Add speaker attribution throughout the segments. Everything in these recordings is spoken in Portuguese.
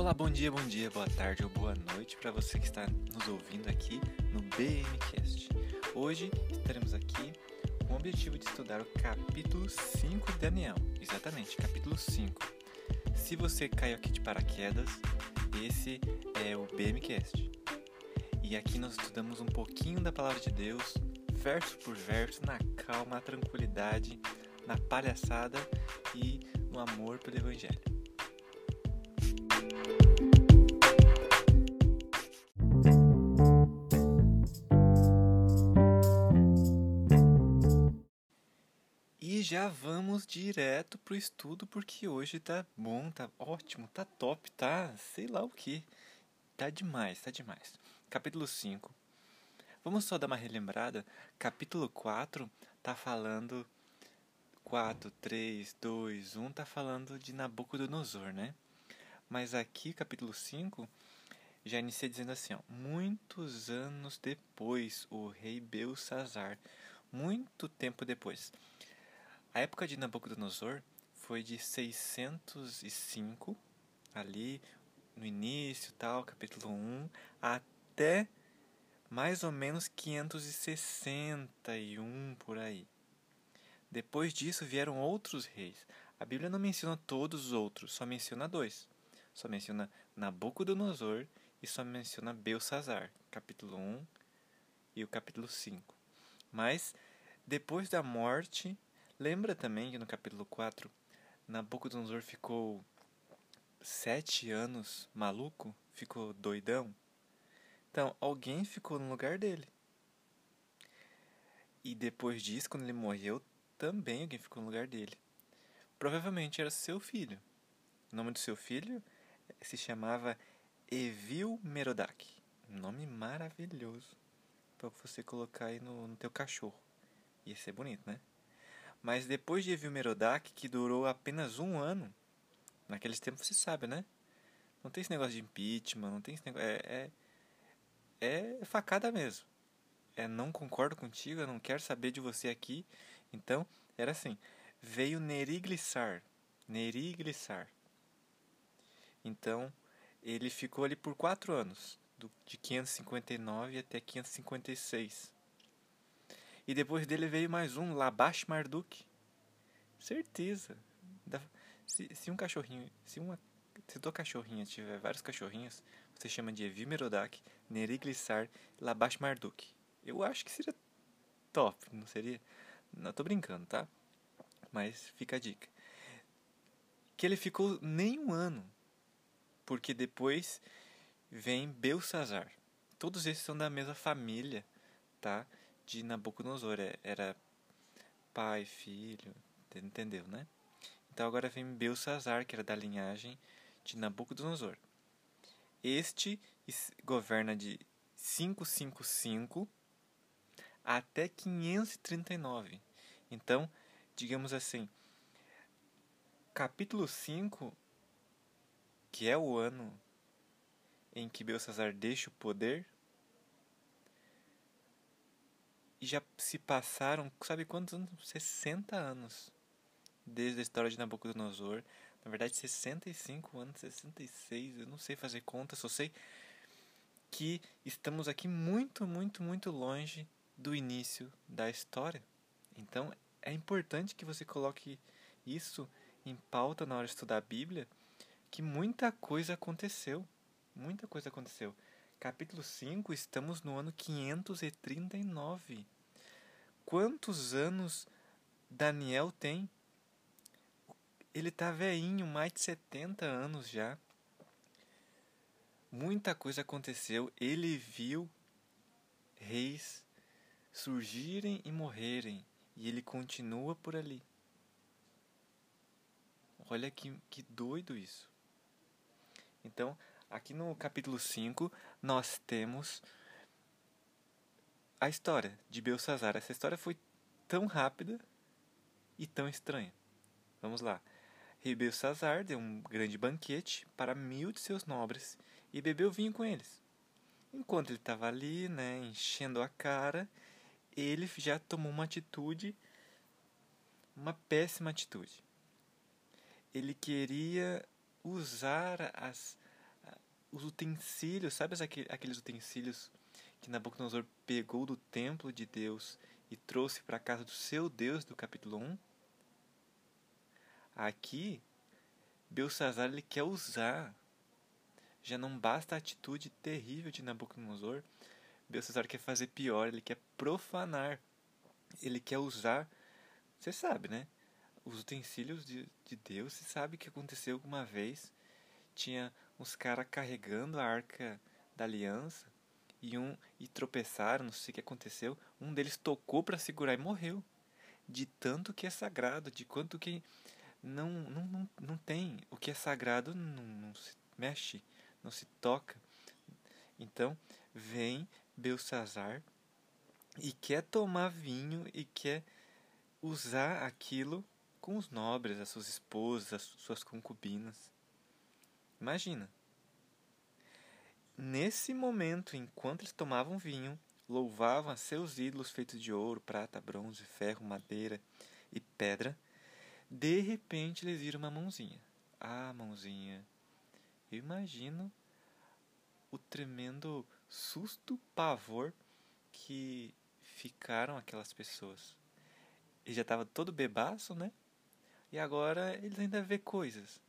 Speaker 1: Olá, bom dia, bom dia, boa tarde ou boa noite para você que está nos ouvindo aqui no BMcast. Hoje estaremos aqui com o objetivo de estudar o capítulo 5 de Daniel. Exatamente, capítulo 5. Se você caiu aqui de paraquedas, esse é o BMcast. E aqui nós estudamos um pouquinho da palavra de Deus, verso por verso, na calma, na tranquilidade, na palhaçada e no amor pelo Evangelho. Já vamos direto pro estudo porque hoje tá bom, tá ótimo, tá top, tá sei lá o que. Tá demais, tá demais. Capítulo 5. Vamos só dar uma relembrada. Capítulo 4 tá falando 4, 3, 2, 1 tá falando de Nabucodonosor, né? Mas aqui, capítulo 5, já inicia dizendo assim, ó, muitos anos depois, o rei Belsazar, muito tempo depois. A época de Nabucodonosor foi de 605, ali no início, tal, capítulo 1, até mais ou menos 561 por aí. Depois disso vieram outros reis. A Bíblia não menciona todos os outros, só menciona dois. Só menciona Nabucodonosor e só menciona Belsazar, capítulo 1 e o capítulo 5. Mas depois da morte Lembra também que no capítulo 4, Nabucodonosor ficou sete anos maluco? Ficou doidão? Então, alguém ficou no lugar dele. E depois disso, quando ele morreu, também alguém ficou no lugar dele. Provavelmente era seu filho. O nome do seu filho se chamava Evil Merodach. Nome maravilhoso para você colocar aí no, no teu cachorro. Ia ser bonito, né? Mas depois de Evil Merodach, que durou apenas um ano, naqueles tempos você sabe, né? Não tem esse negócio de impeachment, não tem esse negócio. É, é, é facada mesmo. É não concordo contigo, eu não quero saber de você aqui. Então, era assim. Veio Neriglissar. Neriglissar. Então, ele ficou ali por quatro anos, do, de 559 até 556. E depois dele veio mais um, Labash Marduk. Certeza. Se, se um cachorrinho, se uma se tua cachorrinha tiver vários cachorrinhos, você chama de Evil Merodach, Neriglissar Labash Marduk. Eu acho que seria top, não seria? Não, tô brincando, tá? Mas fica a dica. Que ele ficou nem um ano, porque depois vem Belsazar. Todos esses são da mesma família, tá? De Nabucodonosor. É, era pai, filho, entendeu, né? Então agora vem Belsazar, que era da linhagem de Nabucodonosor. Este governa de 555 até 539. Então, digamos assim, capítulo 5, que é o ano em que Belsazar deixa o poder, e já se passaram, sabe quantos anos? 60 anos. Desde a história de Nabucodonosor. Na verdade, 65 anos, 66, eu não sei fazer conta, só sei que estamos aqui muito, muito, muito longe do início da história. Então, é importante que você coloque isso em pauta na hora de estudar a Bíblia, que muita coisa aconteceu. Muita coisa aconteceu. Capítulo 5, estamos no ano 539. Quantos anos Daniel tem? Ele tá veinho, mais de 70 anos já. Muita coisa aconteceu. Ele viu reis surgirem e morrerem. E ele continua por ali. Olha que, que doido isso. Então, Aqui no capítulo 5, nós temos a história de Belsazar. Essa história foi tão rápida e tão estranha. Vamos lá. Rei Belsazar deu um grande banquete para mil de seus nobres e bebeu vinho com eles. Enquanto ele estava ali, né, enchendo a cara, ele já tomou uma atitude, uma péssima atitude. Ele queria usar as os utensílios, sabe aqueles utensílios que Nabucodonosor pegou do templo de Deus e trouxe para a casa do seu Deus do capítulo 1? Aqui, Belsazar ele quer usar. Já não basta a atitude terrível de Nabucodonosor. Belsazar quer fazer pior, ele quer profanar. Ele quer usar, você sabe, né? Os utensílios de, de Deus. Você sabe que aconteceu alguma vez. Tinha uns caras carregando a arca da aliança e um e tropeçaram, não sei o que aconteceu. Um deles tocou para segurar e morreu. De tanto que é sagrado, de quanto que não, não, não, não tem. O que é sagrado não, não se mexe, não se toca. Então, vem Belsazar e quer tomar vinho e quer usar aquilo com os nobres, as suas esposas, as suas concubinas. Imagina. Nesse momento, enquanto eles tomavam vinho, louvavam a seus ídolos feitos de ouro, prata, bronze, ferro, madeira e pedra, de repente eles viram uma mãozinha. Ah, mãozinha. Eu imagino o tremendo susto, pavor que ficaram aquelas pessoas. Ele já estava todo bebaço, né? E agora eles ainda vê coisas.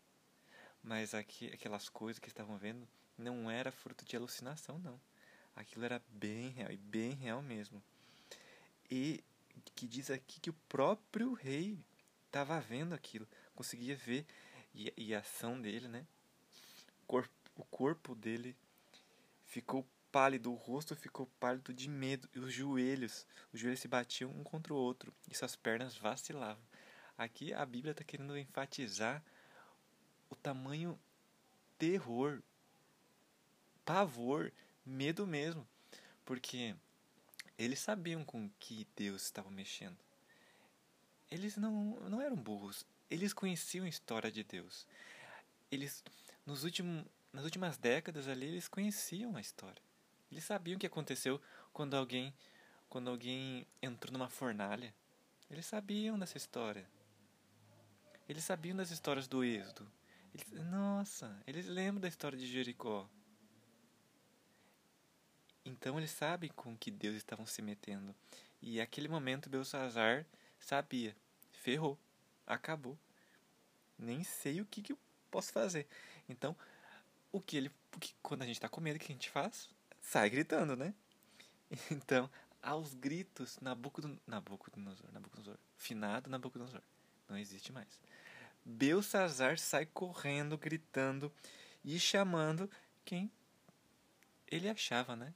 Speaker 1: Mas aqui, aquelas coisas que estavam vendo não era fruto de alucinação, não. Aquilo era bem real, e bem real mesmo. E que diz aqui que o próprio rei estava vendo aquilo, conseguia ver, e, e, a ação dele, né? O corpo, o corpo dele ficou pálido, o rosto ficou pálido de medo, e os joelhos, os joelhos se batiam um contra o outro, e suas pernas vacilavam. Aqui a Bíblia está querendo enfatizar o tamanho terror, pavor, medo mesmo, porque eles sabiam com que Deus estava mexendo. Eles não, não eram burros, eles conheciam a história de Deus. Eles nos últimos nas últimas décadas ali eles conheciam a história. Eles sabiam o que aconteceu quando alguém quando alguém entrou numa fornalha. Eles sabiam dessa história. Eles sabiam das histórias do Êxodo. Nossa, eles lembram da história de Jericó. Então eles sabem com que Deus estavam se metendo. E aquele momento Belsazar sabia. Ferrou. Acabou. Nem sei o que, que eu posso fazer. Então, o que ele. Porque quando a gente está com medo, o que a gente faz? Sai gritando, né? Então, aos gritos. Nabucodonosor. Nabucodonosor. Finado Nabucodonosor. Não existe mais. Belsazar sai correndo, gritando e chamando quem ele achava, né?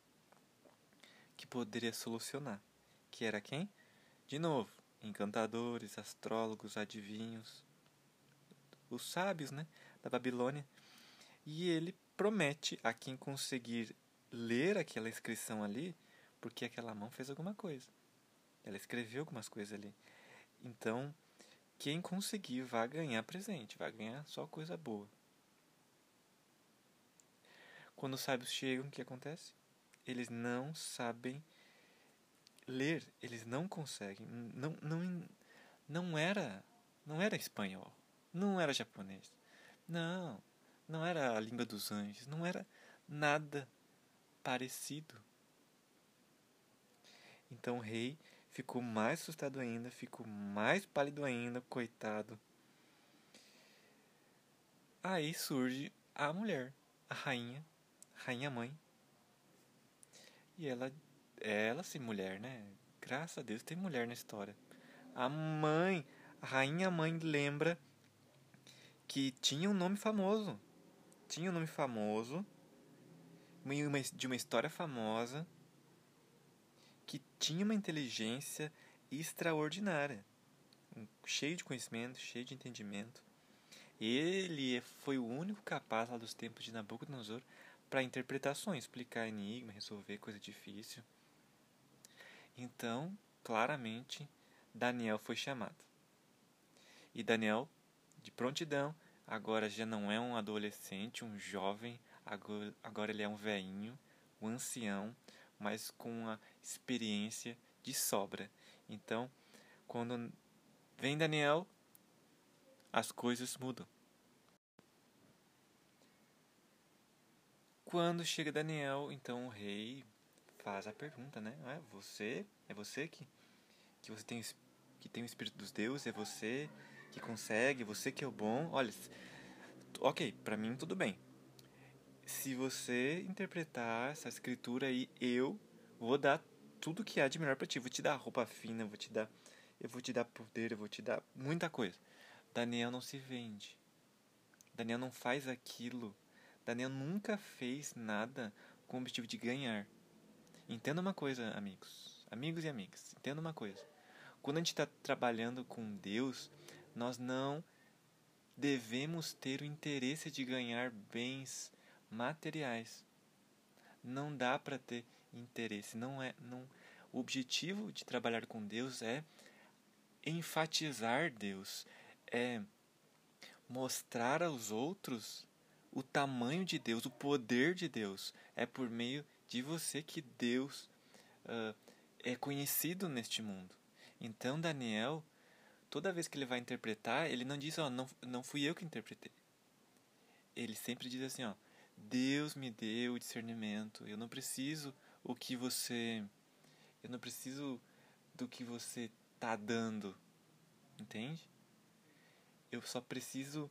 Speaker 1: Que poderia solucionar. Que era quem? De novo, encantadores, astrólogos, adivinhos, os sábios, né? Da Babilônia. E ele promete a quem conseguir ler aquela inscrição ali, porque aquela mão fez alguma coisa. Ela escreveu algumas coisas ali. Então, quem conseguir vai ganhar presente, vai ganhar só coisa boa. Quando os sábios chegam, o que acontece? Eles não sabem ler, eles não conseguem, não, não, não era, não era espanhol, não era japonês, não, não era a língua dos anjos, não era nada parecido. Então o rei ficou mais assustado ainda, ficou mais pálido ainda, coitado. Aí surge a mulher, a rainha, rainha mãe. E ela, ela sim, mulher, né? Graças a Deus tem mulher na história. A mãe, a rainha mãe lembra que tinha um nome famoso. Tinha um nome famoso, de uma história famosa que tinha uma inteligência extraordinária, cheio de conhecimento, cheio de entendimento. Ele foi o único capaz lá dos tempos de Nabucodonosor para interpretações, explicar enigma, resolver coisa difícil. Então, claramente, Daniel foi chamado. E Daniel, de prontidão, agora já não é um adolescente, um jovem, agora, ele é um velhinho, um ancião, mas com a experiência de sobra. Então, quando vem Daniel, as coisas mudam. quando chega Daniel, então o rei faz a pergunta, né? Ah, você, é você que que você tem que tem o espírito dos deuses, é você que consegue, você que é o bom. Olha, OK, para mim tudo bem. Se você interpretar essa escritura aí, eu vou dar tudo que há de melhor para ti. Vou te dar roupa fina, vou te dar eu vou te dar poder, eu vou te dar muita coisa. Daniel não se vende. Daniel não faz aquilo. Daniel nunca fez nada com o objetivo de ganhar. Entenda uma coisa, amigos. Amigos e amigas, entenda uma coisa. Quando a gente está trabalhando com Deus, nós não devemos ter o interesse de ganhar bens materiais. Não dá para ter interesse. Não é, não. O objetivo de trabalhar com Deus é enfatizar Deus, é mostrar aos outros o tamanho de Deus, o poder de Deus. É por meio de você que Deus uh, é conhecido neste mundo. Então, Daniel, toda vez que ele vai interpretar, ele não diz, ó, oh, não, não fui eu que interpretei. Ele sempre diz assim, ó, Deus me deu o discernimento. Eu não preciso o que você, eu não preciso do que você tá dando, entende? Eu só preciso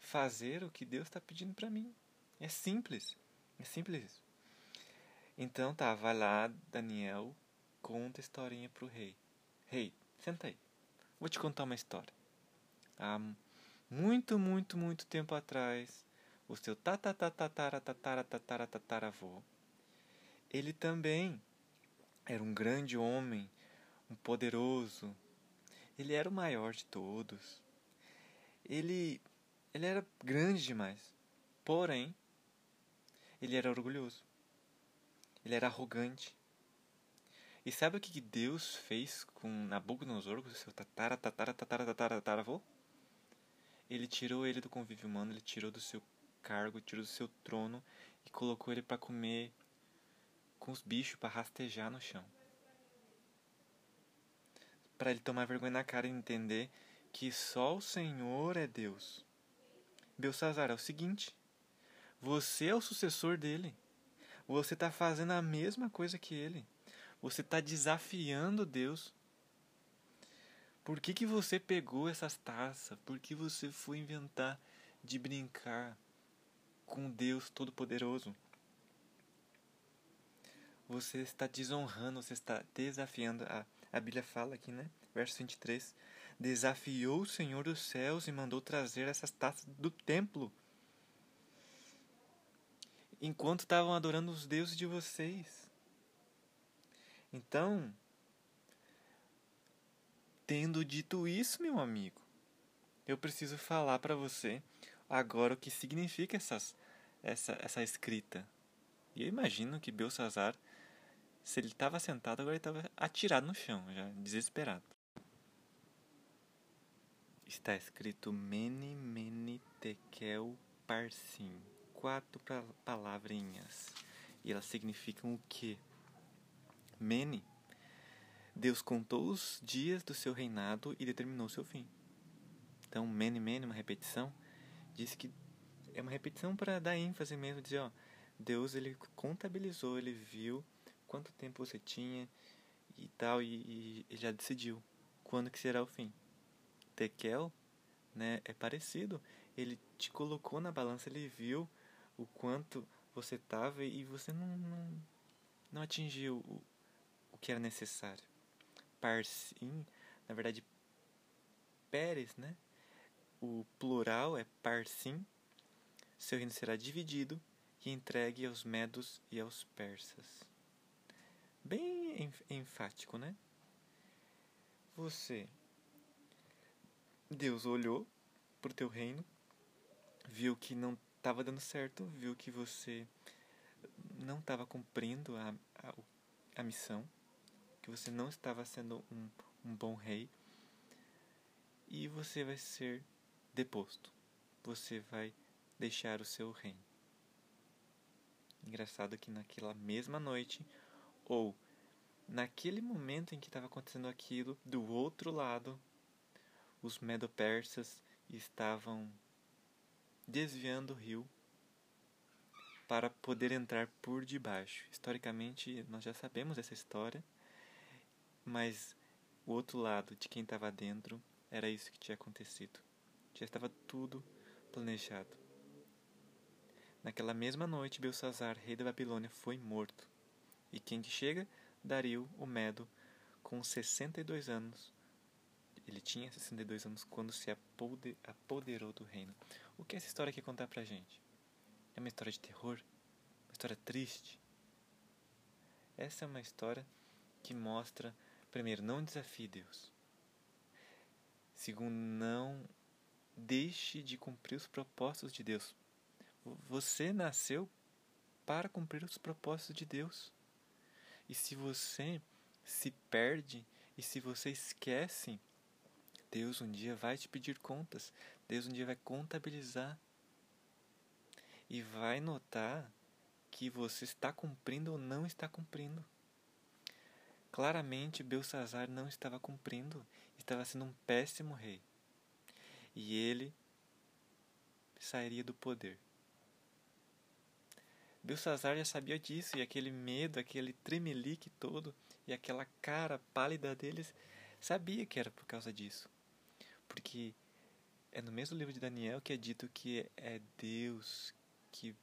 Speaker 1: fazer o que Deus está pedindo para mim. É simples, é simples isso. Então tá, vai lá, Daniel, conta a historinha pro rei. Rei, senta aí. Vou te contar uma história. Há muito, muito, muito tempo atrás, o seu tatatatatara tatara tatara tataravô, ele também era um grande homem um poderoso. Ele era o maior de todos. Ele, ele era grande demais. Porém, ele era orgulhoso. Ele era arrogante. E sabe o que Deus fez com Nabucodonosor, com seu tatara, tatara, tatara, tatara, tataravô? Ele tirou ele do convívio humano, ele tirou do seu cargo, tirou do seu trono e colocou ele para comer com os bichos, para rastejar no chão para ele tomar vergonha na cara e entender que só o Senhor é Deus. Belsazar, é o seguinte: você é o sucessor dele. Você está fazendo a mesma coisa que ele. Você está desafiando Deus. Por que, que você pegou essas taças? Por que você foi inventar de brincar com Deus Todo-Poderoso? Você está desonrando, você está desafiando a a Bíblia fala aqui, né? Verso 23. Desafiou o Senhor dos céus e mandou trazer essas taças do templo. Enquanto estavam adorando os deuses de vocês. Então, tendo dito isso, meu amigo, eu preciso falar para você agora o que significa essas, essa, essa escrita. E eu imagino que Belsazar se ele estava sentado, agora ele estava atirado no chão, já desesperado. Está escrito Mene, Mene, Tekel, Parsim. Quatro palavrinhas. E elas significam o quê? Mene. Deus contou os dias do seu reinado e determinou seu fim. Então, Mene, Mene, uma repetição, diz que é uma repetição para dar ênfase mesmo, dizer, ó, Deus ele contabilizou, ele viu quanto tempo você tinha e tal, e, e já decidiu quando que será o fim. Tekel, né, é parecido. Ele te colocou na balança, ele viu o quanto você estava e você não, não, não atingiu o, o que era necessário. Parsim, na verdade, Pérez, né? O plural é parsim. Seu reino será dividido e entregue aos medos e aos persas bem enfático, né? Você, Deus olhou para o teu reino, viu que não estava dando certo, viu que você não estava cumprindo a, a, a, missão, que você não estava sendo um, um bom rei, e você vai ser deposto. Você vai deixar o seu reino. Engraçado que naquela mesma noite ou naquele momento em que estava acontecendo aquilo, do outro lado, os medo-persas estavam desviando o rio para poder entrar por debaixo. Historicamente, nós já sabemos essa história, mas o outro lado de quem estava dentro era isso que tinha acontecido. Já estava tudo planejado. Naquela mesma noite, Belsazar, rei da Babilônia, foi morto. E quem que chega? Dario, o Medo, com 62 anos. Ele tinha 62 anos quando se apoderou do reino. O que essa história quer contar pra gente? É uma história de terror? Uma história triste? Essa é uma história que mostra, primeiro, não desafie Deus. Segundo, não deixe de cumprir os propósitos de Deus. Você nasceu para cumprir os propósitos de Deus. E se você se perde e se você esquece, Deus um dia vai te pedir contas. Deus um dia vai contabilizar. E vai notar que você está cumprindo ou não está cumprindo. Claramente, Belsazar não estava cumprindo, estava sendo um péssimo rei. E ele sairia do poder. Belsazar já sabia disso, e aquele medo, aquele tremelique todo, e aquela cara pálida deles, sabia que era por causa disso. Porque é no mesmo livro de Daniel que é dito que é Deus que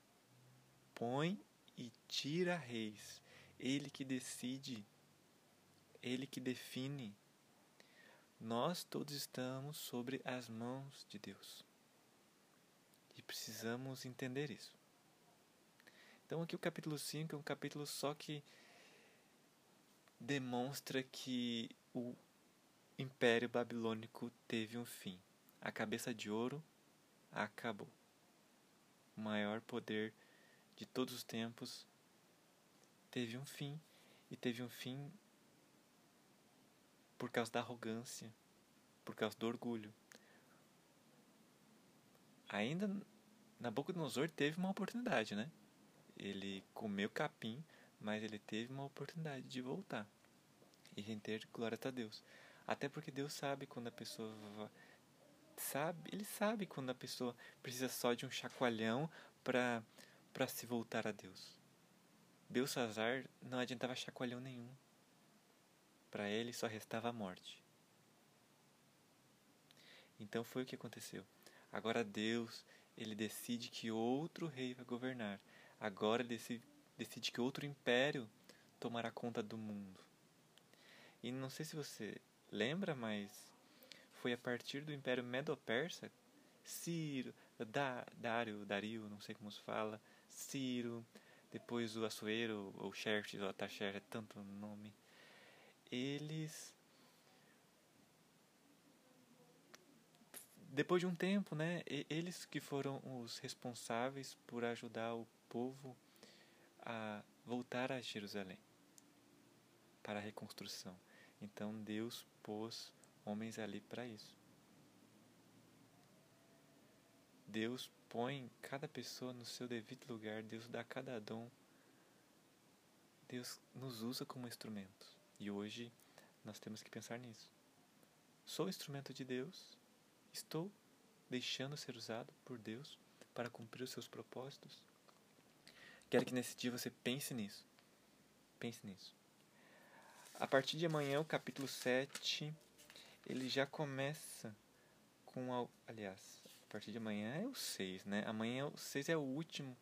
Speaker 1: põe e tira reis. Ele que decide, ele que define. Nós todos estamos sobre as mãos de Deus. E precisamos entender isso. Então aqui o capítulo 5 é um capítulo só que demonstra que o Império Babilônico teve um fim. A cabeça de ouro acabou. O maior poder de todos os tempos teve um fim e teve um fim por causa da arrogância, por causa do orgulho. Ainda Nabucodonosor teve uma oportunidade, né? Ele comeu capim, mas ele teve uma oportunidade de voltar e render glória a Deus. Até porque Deus sabe quando a pessoa sabe, ele sabe quando a pessoa precisa só de um chacoalhão para para se voltar a Deus. Belsazar não adiantava chacoalhão nenhum. Para ele só restava a morte. Então foi o que aconteceu. Agora Deus, ele decide que outro rei vai governar. Agora decide, decide que outro império tomará conta do mundo. E não sei se você lembra, mas foi a partir do Império Medo-Persa, Ciro, da, Dário, Dario, não sei como se fala, Ciro, depois o Assuero, ou Xerxes, ou Ataxer, é tanto nome. Eles depois de um tempo, né, eles que foram os responsáveis por ajudar o povo a voltar a Jerusalém para a reconstrução. Então Deus pôs homens ali para isso. Deus põe cada pessoa no seu devido lugar, Deus dá cada dom. Deus nos usa como instrumentos. E hoje nós temos que pensar nisso. Sou instrumento de Deus, estou deixando ser usado por Deus para cumprir os seus propósitos. Quero que nesse dia você pense nisso. Pense nisso. A partir de amanhã, o capítulo 7, ele já começa com. A, aliás, a partir de amanhã é o 6, né? Amanhã o 6 é o último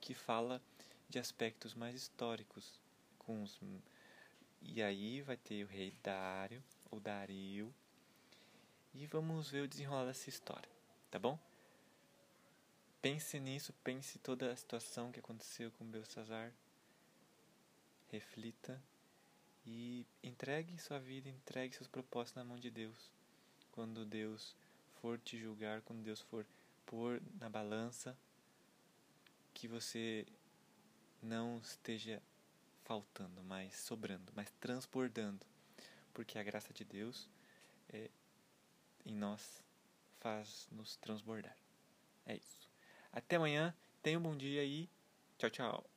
Speaker 1: que fala de aspectos mais históricos. Com os, e aí vai ter o rei Dário, ou Dario. E vamos ver o desenrolar dessa história, tá bom? Pense nisso, pense toda a situação que aconteceu com Belsazar. Reflita e entregue sua vida, entregue seus propósitos na mão de Deus. Quando Deus for te julgar, quando Deus for pôr na balança, que você não esteja faltando, mas sobrando, mas transbordando, porque a graça de Deus é, em nós faz nos transbordar. É isso. Até amanhã, tenha um bom dia e tchau, tchau.